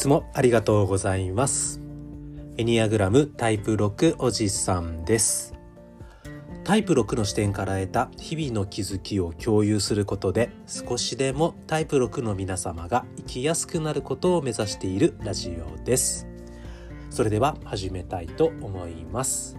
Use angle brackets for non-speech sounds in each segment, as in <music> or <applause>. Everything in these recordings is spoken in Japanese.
つもありがとうございます。エニアグラムタイプ6おじさんです。タイプ6の視点から得た日々の気づきを共有することで少しでもタイプ6の皆様が生きやすくなることを目指しているラジオです。それでは始めたいと思います。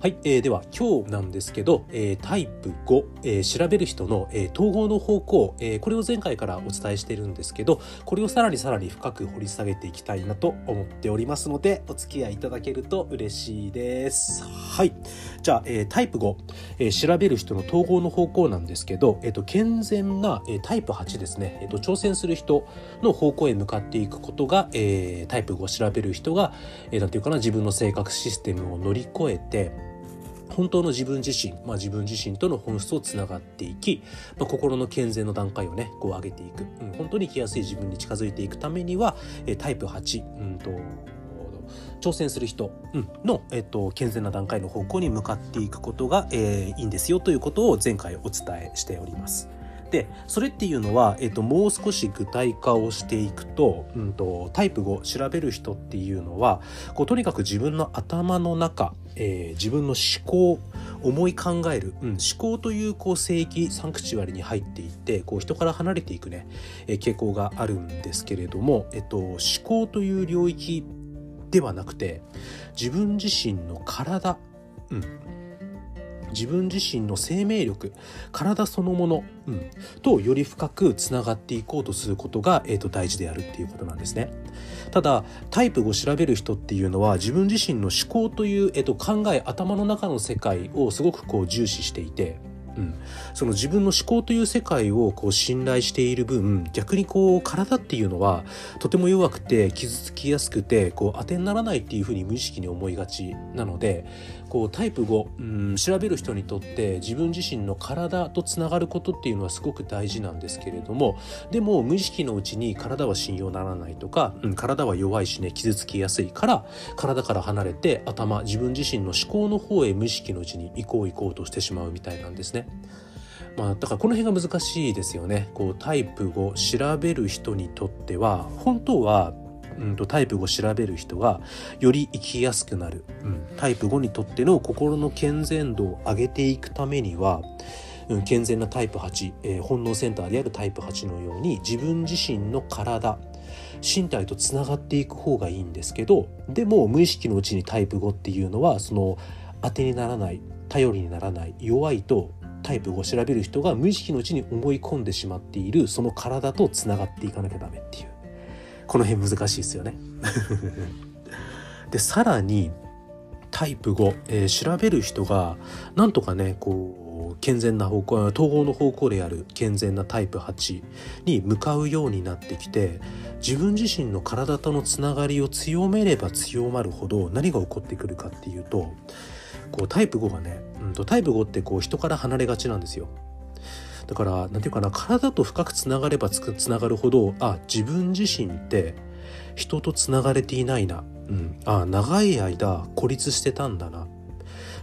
はい、えー、では今日なんですけど、えー、タイプ5、えー、調べる人の、えー、統合の方向、えー、これを前回からお伝えしてるんですけどこれをさらにさらに深く掘り下げていきたいなと思っておりますのでお付き合いいただけると嬉しいです。はい。じゃあ、えー、タイプ5、えー、調べる人の統合の方向なんですけど、えーと、健全な、えー、タイプ8ですね、えーと、挑戦する人の方向へ向かっていくことが、えー、タイプ5調べる人が、えー、なんていうかな自分の性格システムを乗り越えて本当の自分自身、まあ、自分自身との本質をつながっていき、まあ、心の健全の段階をねこう上げていく、うん、本当に生きやすい自分に近づいていくためには、えタイプ8、うんと、挑戦する人の、えっと、健全な段階の方向に向かっていくことが、えー、いいんですよということを前回お伝えしております。でそれっていうのは、えっと、もう少し具体化をしていくと,、うんと、タイプ5調べる人っていうのはこうとにかく自分の頭の中、えー、自分の思考思い考える、うん、思考というこう聖域サンクチュアリに入っていってこう人から離れていくね、えー、傾向があるんですけれども、えっと、思考という領域ではなくて自分自身の体、うん、自分自身の生命力体そのもの、うん、とより深くつながっていこうとすることが、えーと、大事であるっていうことなんですね。ただタイプを調べる人っていうのは自分自身の思考という、えーと考え頭の中の世界をすごくこう重視していてうん、その自分の思考という世界をこう信頼している分逆にこう体っていうのはとても弱くて傷つきやすくてこう当てにならないっていうふうに無意識に思いがちなのでこうタイプ5、うん、調べる人にとって自分自身の体とつながることっていうのはすごく大事なんですけれどもでも無意識のうちに体は信用ならないとか、うん、体は弱いしね傷つきやすいから体から離れて頭自分自身の思考の方へ無意識のうちに行こう行こうとしてしまうみたいなんですね。まあ、だからこの辺が難しいですよね。こうタイプを調べる人にとっては本当はうんとタイプ5調べる人がより生きやすくなる、うん、タイプ5にとっての心の健全度を上げていくためには、うん、健全なタイプ8、えー、本能センターであるタイプ8のように自分自身の体身体とつながっていく方がいいんですけどでも無意識のうちにタイプ5っていうのはその当てにならない頼りにならない弱いとタイプ5を調べる人が無意識のうちに思い込んでしまっているその体とつながっていかなきゃダメっていう。この辺難しいですよね <laughs> でさらにタイプ5、えー、調べる人がなんとかねこう健全な方向統合の方向である健全なタイプ8に向かうようになってきて自分自身の体とのつながりを強めれば強まるほど何が起こってくるかっていうとこうタイプ5がね、うんと、タイプ5ってこう人から離れがちなんですよ。だから何て言うかな体と深くつながればつながるほどあ自分自身って人とつながれていないな、うん、あ長い間孤立してたんだなっ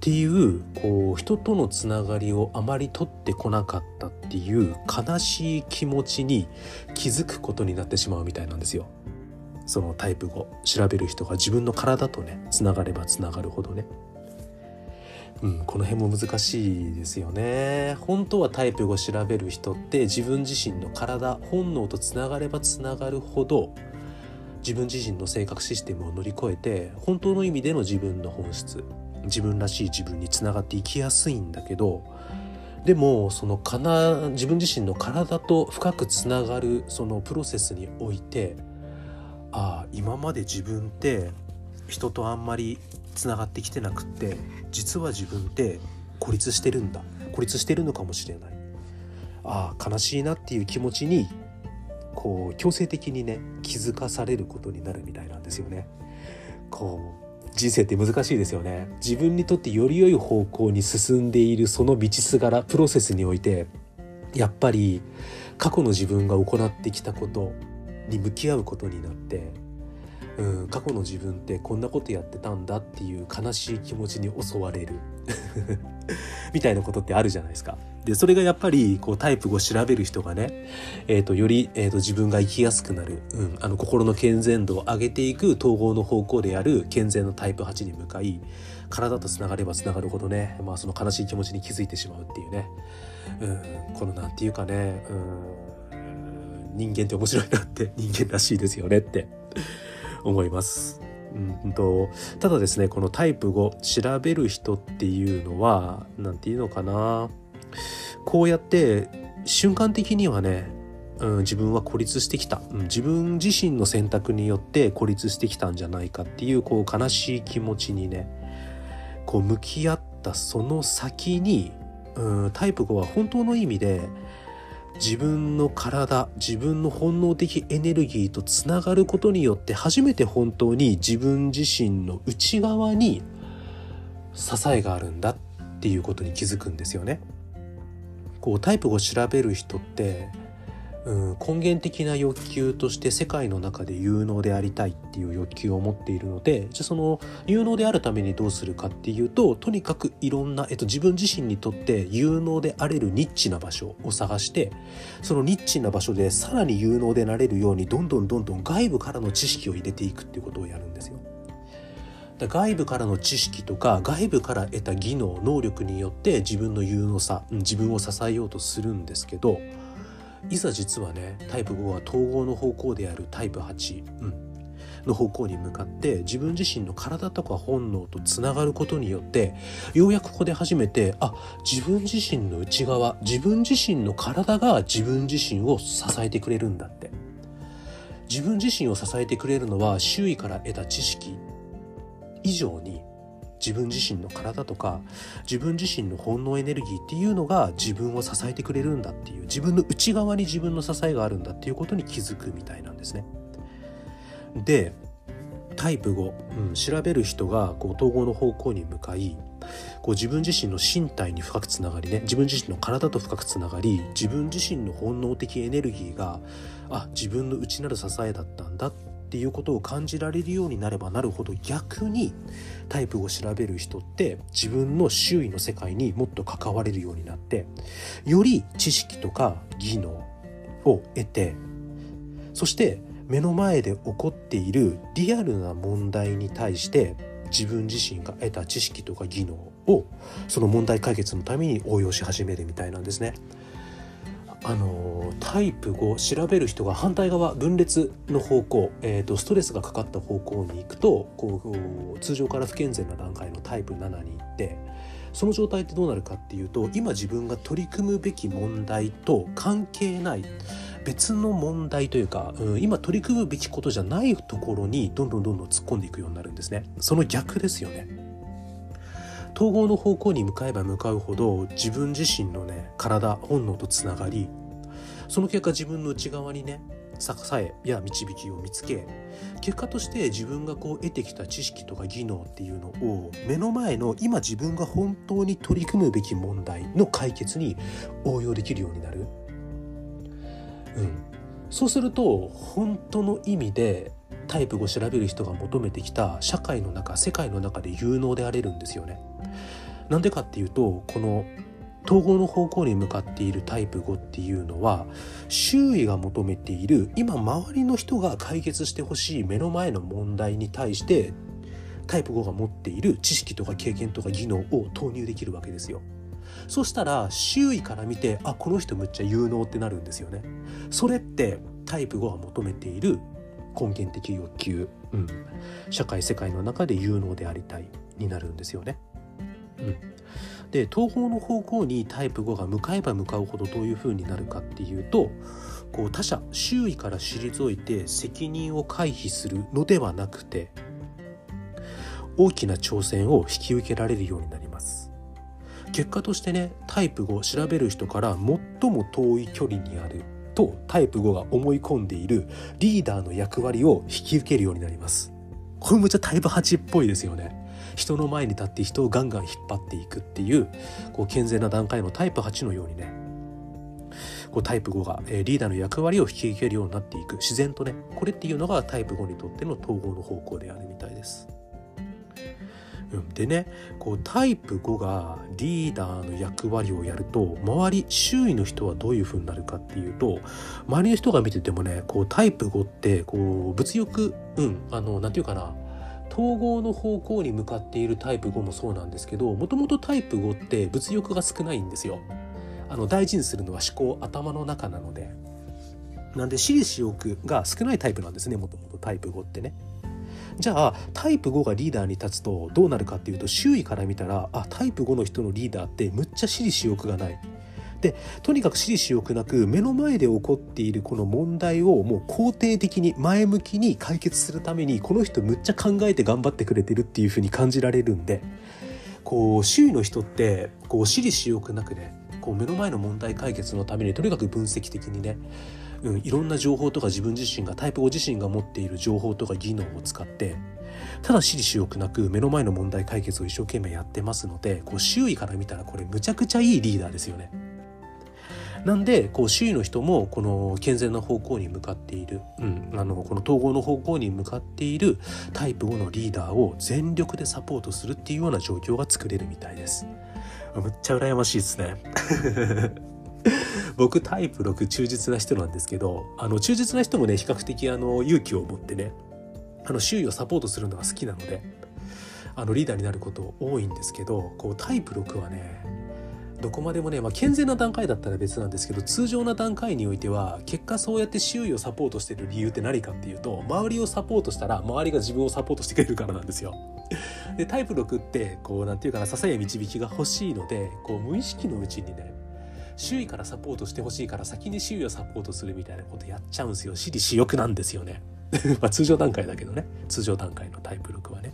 ていうこう人とのつながりをあまり取ってこなかったっていう悲しい気持ちに気づくことになってしまうみたいなんですよ。そのタイプ5調べる人が自分の体とねつながればつながるほどね。うん、この辺も難しいですよね。本当はタイプを調べる人って自分自身の体本能とつながればつながるほど自分自身の性格システムを乗り越えて本当の意味での自分の本質自分らしい自分につながっていきやすいんだけどでもそのかな自分自身の体と深くつながるそのプロセスにおいてああ今まで自分って人とあんまりつながってきてなくって実は自分って孤立してるんだ。孤立してるのかもしれない。ああ悲しいなっていう気持ちにこう強制的にね気づかされることになるみたいなんですよね。こう人生って難しいですよね。自分にとってより良い方向に進んでいるその道すがらプロセスにおいてやっぱり過去の自分が行ってきたことに向き合うことになってうん、過去の自分ってこんなことやってたんだっていう悲しい気持ちに襲われる。<laughs> みたいなことってあるじゃないですか。でそれがやっぱりこうタイプ5調べる人がね、えーと、より、えーと、自分が生きやすくなる、うん、あの心の健全度を上げていく統合の方向である健全のタイプ8に向かい体とつながればつながるほどね、まあ、その悲しい気持ちに気づいてしまうっていうね、うん、このなんていうかね、うん、人間って面白いなって人間らしいですよねって。思います。うんとただですねこのタイプ5調べる人っていうのは何て言うのかな。こうやって瞬間的にはね、うん、自分は孤立してきた、うん、自分自身の選択によって孤立してきたんじゃないかっていうこう悲しい気持ちにねこう向き合ったその先に、うん、タイプ5は本当の意味で自分の体自分の本能的エネルギーとつながることによって初めて本当に自分自身の内側に支えがあるんだっていうことに気づくんですよね。こうタイプを調べる人ってうん、根源的な欲求として世界の中で有能でありたいっていう欲求を持っているのでじゃあその有能であるためにどうするかっていうととにかくいろんな、えっと、自分自身にとって有能であれるニッチな場所を探してそのニッチな場所でさらに有能でなれるようにどんどんどんどん外部からの知識を入れていくっていうことをやるんですよ。外部からの知識とか外部から得た技能能力によって自分の有能さ自分を支えようとするんですけどいざ実はねタイプ5は統合の方向であるタイプ8、うん、の方向に向かって自分自身の体とか本能とつながることによってようやくここで初めてあ自分自身の内側自分自身の体が自分自身を支えてくれるんだって。自分自身を支えてくれるのは周囲から得た知識以上に自分自身の体とか自分自身の本能エネルギーっていうのが自分を支えてくれるんだっていう自分の内側に自分の支えがあるんだっていうことに気づくみたいなんですね。でタイプ5、うん、調べる人がこう統合の方向に向かいこう自分自身の身体に深くつながりね自分自身の体と深くつながり自分自身の本能的エネルギーがあ自分の内なる支えだったんだってていうことを感じられるようになればなるほど逆にタイプを調べる人って自分の周囲の世界にもっと関われるようになってより知識とか技能を得てそして目の前で起こっているリアルな問題に対して自分自身が得た知識とか技能をその問題解決のために応用し始めるみたいなんですね。あのタイプ5調べる人が反対側分裂の方向、えーと、ストレスがかかった方向に行くとこう通常から不健全な段階のタイプ7に行ってその状態ってどうなるかっていうと今自分が取り組むべき問題と関係ない別の問題というか、うん、今取り組むべきことじゃないところにどんどんどんどん突っ込んでいくようになるんですね。その逆ですよね。統合の方向に向かえば向かうほど自分自身のね体本能とつながりその結果自分の内側にね支えや導きを見つけ結果として自分がこう得てきた知識とか技能っていうのを目の前の今自分が本当に取り組むべき問題の解決に応用できるようになる。うん、そうすると本当の意味でタイプを調べる人が求めてきた社会の中世界の中で有能であれるんですよね。なんでかっていうとこの統合の方向に向かっているタイプ5っていうのは周囲が求めている今周りの人が解決してほしい目の前の問題に対してタイプ5が持っている知識とか経験とか技能を投入できるわけですよ。そしたら周囲から見てあこの人むっちゃ有能ってなるんですよね。それってタイプ5が求めている根源的欲求、うん、社会世界の中で有能でありたいになるんですよね。で統合の方向にタイプ5が向かえば向かうほどどういう風になるかっていうとこう他者周囲から退いて責任を回避するのではなくて大きな挑戦を引き受けられるようになります。結果としてねタイプ5を調べる人から最も遠い距離にあるとタイプ5が思い込んでいるリーダーの役割を引き受けるようになります。これむちゃタイプ8っぽいですよね。人の前に立って人をガンガン引っ張っていくっていうこう健全な段階のタイプ8のようにねこうタイプ5が、え、リーダーの役割を引き受けるようになっていく自然とねこれっていうのがタイプ5にとっての統合の方向であるみたいです。うん、でねこうタイプ5がリーダーの役割をやると周り周囲の人はどういう風になるかっていうと周りの人が見ててもねこうタイプ5ってこう物欲うんあの何て言うかな統合の方向に向かっているタイプ5もそうなんですけどもともとタイプ5って物欲が少ないんですよ。あの大事にするのは思考頭の中なのでなんで私利私欲が少ないタイプなんですねもともとタイプ5ってね。じゃあタイプ5がリーダーに立つとどうなるかっていうと周囲から見たらあタイプ5の人のリーダーってむっちゃ私利私欲がない。でとにかく私利私欲なく目の前で起こっているこの問題をもう肯定的に前向きに解決するためにこの人むっちゃ考えて頑張ってくれてるっていう風に感じられるんでこう周囲の人ってこう私利私欲なくねこう目の前の問題解決のためにとにかく分析的にねうん、いろんな情報とか自分自身がタイプ5自身が持っている情報とか技能を使ってただ私利私欲なく目の前の問題解決を一生懸命やってますのでこう周囲から見たらこれむちゃくちゃいいリーダーですよね。なんでこう周囲の人もこの健全な方向に向かっている、うん、あのこの統合の方向に向かっているタイプ5のリーダーを全力でサポートするっていうような状況が作れるみたいです。むっちゃ羨ましいですね。<laughs> 僕タイプ6忠実な人なんですけどあの忠実な人もね比較的あの勇気を持ってねあの周囲をサポートするのが好きなのであのリーダーになること多いんですけどこうタイプ6はねどこまでもね、まあ、健全な段階だったら別なんですけど通常な段階においては結果そうやって周囲をサポートしてる理由って何かっていうと周りをサポートしたら周りが自分をサポートしてくれるからなんですよ。でタイプ6ってこうなんていうかな支えや導きが欲しいのでこう無意識のうちにね周囲からサポートしてほしいから先に周囲をサポートするみたいなことやっちゃうんですよ。私利私欲なんですよね。<laughs> まあ通常段階だけどね。通常段階のタイプ6はね、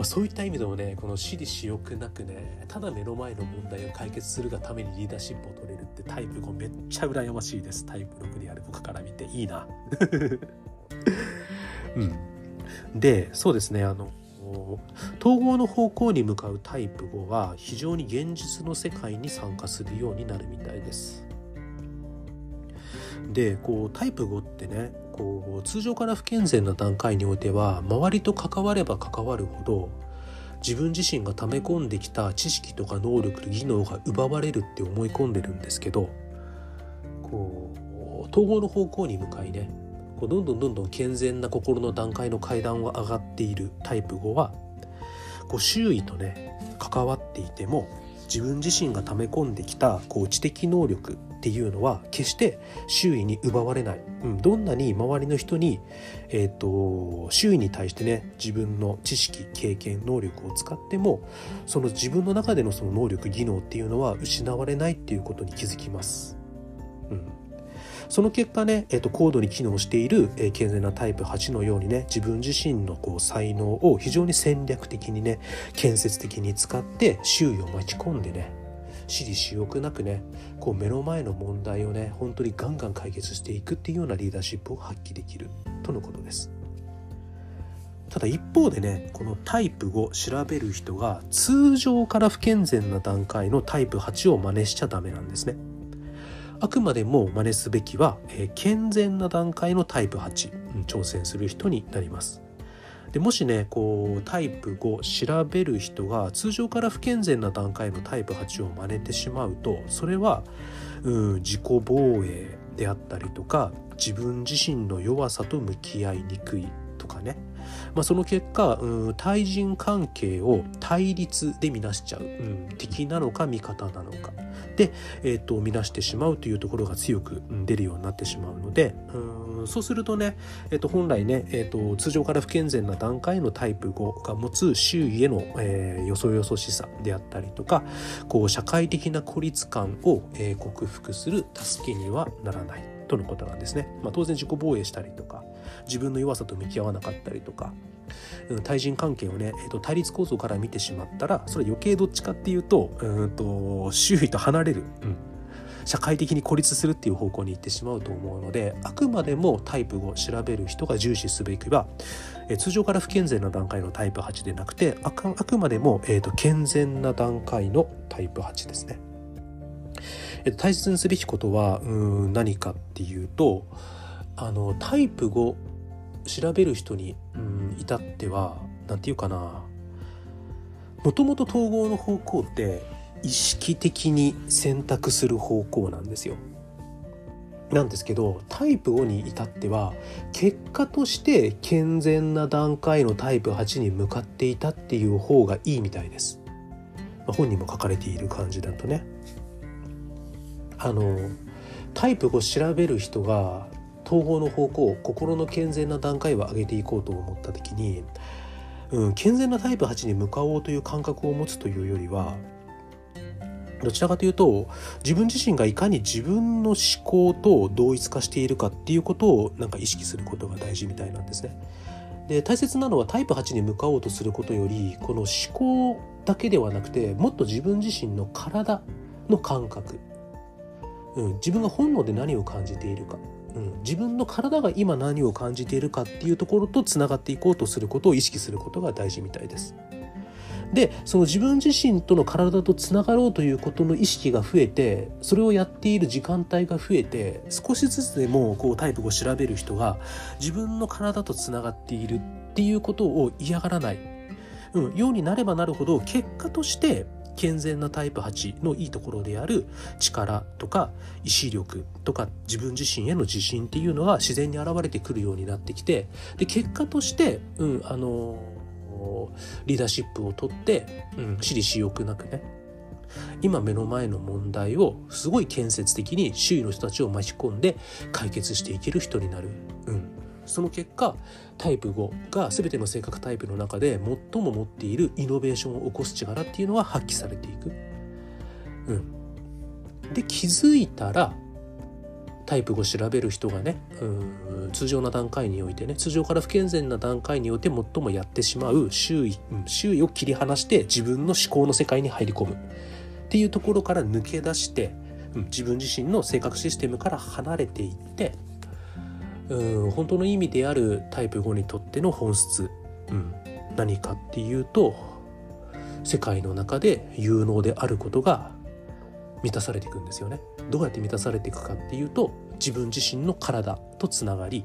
まあ、そういった意味でもねこの私利私欲なくねただ目の前の問題を解決するがためにリーダーシップを取れるってタイプ5めっちゃ羨ましいです。タイプ6である僕から見て。いいな。<laughs> うん。でそうですね。あの統合の方向に向かうタイプ5は非常に現実の世界に参加するようになるみたいです。でこうタイプ5ってねこう通常から不健全な段階においては周りと関われば関わるほど自分自身が溜め込んできた知識とか能力技能が奪われるって思い込んでるんですけどこう統合の方向に向かいねこうどんどんどんどん健全な心の段階の階段を上がっているタイプ5はこう周囲とね関わっていても自分自身が溜め込んできたこう知的能力っていうのは決して周囲に奪われない、うん、どんなに周りの人に、えーと、周囲に対してね自分の知識経験能力を使ってもその自分の中でのその能力技能っていうのは失われないっていうことに気づきます。うんその結果ね、えーと、高度に機能している、えー、健全なタイプ8のようにね自分自身のこう才能を非常に戦略的にね建設的に使って周囲を巻き込んでね私利私欲なくねこう目の前の問題をね本当にガンガン解決していくっていうようなリーダーシップを発揮できるとのことです。ただ一方でねこのタイプ5調べる人が通常から不健全な段階のタイプ8を真似しちゃダメなんですね。あくまでも真似すべきは、えー、健全な段階のタイプ8、うん、挑戦する人になります。でもしねこうタイプ5調べる人が通常から不健全な段階のタイプ8を真似てしまうとそれは、うん、自己防衛であったりとか自分自身の弱さと向き合いにくいとかね。まあ、その結果、うん、対人関係を対立で見なしちゃう、うん、敵なのか味方なのかで、えーと、見なしてしまうというところが強く出るようになってしまうので、うん、そうするとね、えーと、本来ね、えーと、通常から不健全な段階のタイプ5が持つ周囲への、えー、よそよそしさであったりとかこう社会的な孤立感を、えー、克服する助けにはならないとのことなんですね。まあ、当然自己防衛したりとか自分の弱さと向き合わなかったりとか、対人関係をね、えーと、対立構造から見てしまったらそれ余計どっちかっていうとうんと周囲と離れる、うん、社会的に孤立するっていう方向に行ってしまうと思うのであくまでもタイプを調べる人が重視すべきは、え、通常から不健全な段階のタイプ8でなくてあくまでも、えーと健全な段階のタイプ8ですね。えっと、大切にすべきことはうん何かっていうとあのタイプ5調べる人にうん至っては何て言うかなもともと統合の方向って意識的に選択する方向なんですよ。なんですけどタイプ5に至っては結果として健全な段階のタイプ8に向かっていたっていう方がいいみたいです。まあ、本にも書かれている感じだとね。あのタイプ5調べる人が統合の方向心の健全な段階を上げていこうと思った時に、うん、健全なタイプ8に向かおうという感覚を持つというよりはどちらかというと自分自身がいかに自分の思考と同一化しているかっていうことをなんか意識することが大事みたいなんですね。で大切なのはタイプ8に向かおうとすることよりこの思考だけではなくてもっと自分自身の体の感覚、うん、自分が本能で何を感じているか、うん、自分の体が今何を感じているかっていうところとつながっていこうとすることを意識することが大事みたいです。でその自分自身との体とつながろうということの意識が増えてそれをやっている時間帯が増えて少しずつでもこうタイプを調べる人が自分の体とつながっているっていうことを嫌がらない、うん、ようになればなるほど結果として健全なタイプ8のいいところである力とか意志力とか自分自身への自信っていうのが自然に現れてくるようになってきてで結果として、うん、あのリーダーシップをとって、うん、私利私欲なくね。今目の前の問題をすごい建設的に周囲の人たちを巻き込んで解決していける人になる、うん、その結果タイプ5が全ての性格タイプの中で最も持っているイノベーションを起こす力っていうのは発揮されていく。うん、で気づいたらタイプを調べる人がねうん通常な段階においてね通常から不健全な段階において最もやってしまう周囲、うん、周囲を切り離して自分の思考の世界に入り込むっていうところから抜け出して、うん、自分自身の性格システムから離れていってうん本当の意味であるタイプ5にとっての本質、うん、何かっていうと世界の中で有能であることが満たされていくんですよね。どうやって満たされていくかっていうと自分自身の体とつながり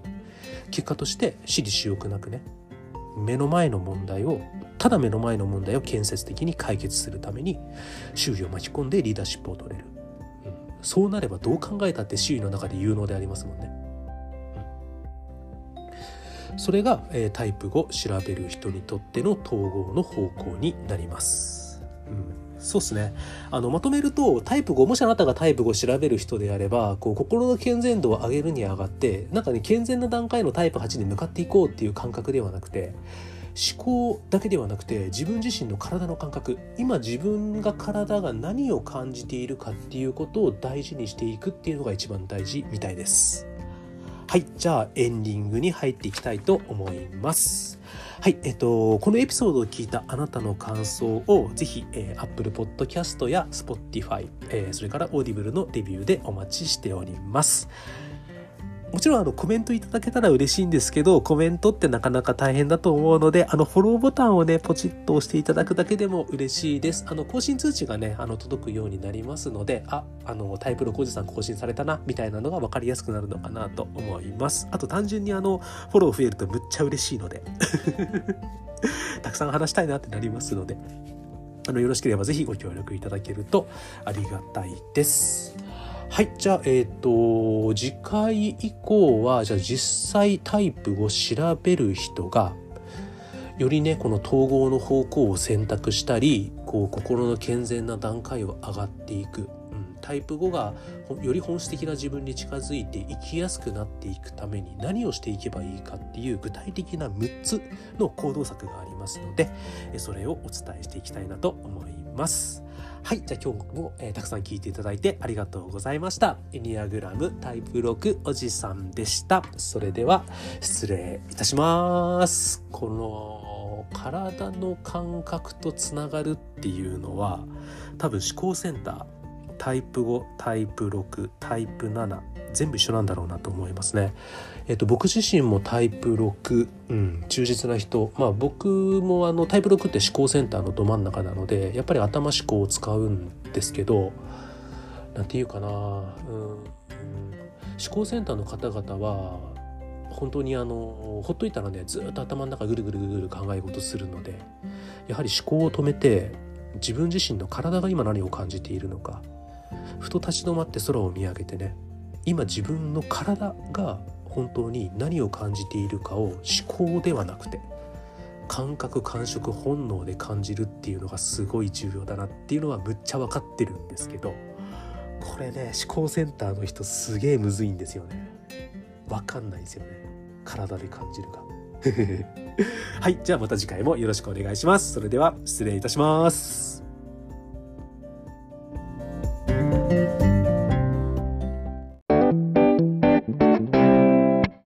結果として私利私欲なくね目の前の問題をただ目の前の問題を建設的に解決するために周囲を巻き込んでリーダーシップを取れる、うん、そうなればどう考えたって周囲の中で有能でありますもんね、うん、それが、えー、タイプ5調べる人にとっての統合の方向になります、うん。そうですね。あの、まとめると、タイプ5、もしあなたがタイプ5調べる人であれば、こう、心の健全度を上げるに上がって、なんかね、健全な段階のタイプ8に向かっていこうっていう感覚ではなくて、思考だけではなくて自分自身の体の感覚今自分が体が何を感じているかっていうことを大事にしていくっていうのが一番大事みたいですはいじゃあエンディングに入っていきたいと思いますはい、えっと、このエピソードを聞いたあなたの感想をぜひ、えー、Apple Podcast や Spotify、えー、それから Audible のレビューでお待ちしております。もちろんあのコメントいただけたら嬉しいんですけど、コメントってなかなか大変だと思うので、あのフォローボタンをね、ポチッと押していただくだけでも嬉しいです。あの更新通知がね、あの届くようになりますので、あ、あのタイプ6おじさん更新されたな、みたいなのが分かりやすくなるのかなと思います。あと単純にあの、フォロー増えるとむっちゃ嬉しいので、<laughs> たくさん話したいなってなりますので、あの、よろしければぜひご協力いただけるとありがたいです。はい。じゃあ、えっ、ー、と、次回以降は、じゃあ実際タイプを調べる人が、よりね、この統合の方向を選択したり、こう、心の健全な段階を上がっていく。うん、タイプ5がより本質的な自分に近づいて生きやすくなっていくために何をしていけばいいかっていう具体的な6つの行動策がありますのでそれをお伝えしていきたいなと思います。はい。じゃあ今日も、えー、たくさん聞いていただいてありがとうございました。エニアグラムタイプ6おじさんでした。それでは失礼いたします。この体の感覚とつながるっていうのは多分思考センタータイプ5タイプ6タイプ7全部一緒なんだろうなと思いますね。えっと、僕自身もタイプ6、うん、忠実な人まあ僕もあのタイプ6って思考センターのど真ん中なのでやっぱり頭思考を使うんですけどなんていうかな、うん、思考センターの方々は本当にあのほっといたらねずっと頭の中ぐるぐるぐるぐる考え事するのでやはり思考を止めて自分自身の体が今何を感じているのかふと立ち止まって空を見上げてね今自分の体が本当に何を感じているかを思考ではなくて感覚感触本能で感じるっていうのがすごい重要だなっていうのはむっちゃ分かってるんですけどこれね思考センターの人すげえむずいんですよね。分かんないですよね。体で感じるか。<laughs> はいじゃあまた次回もよろしくお願いします。それでは失礼いたします。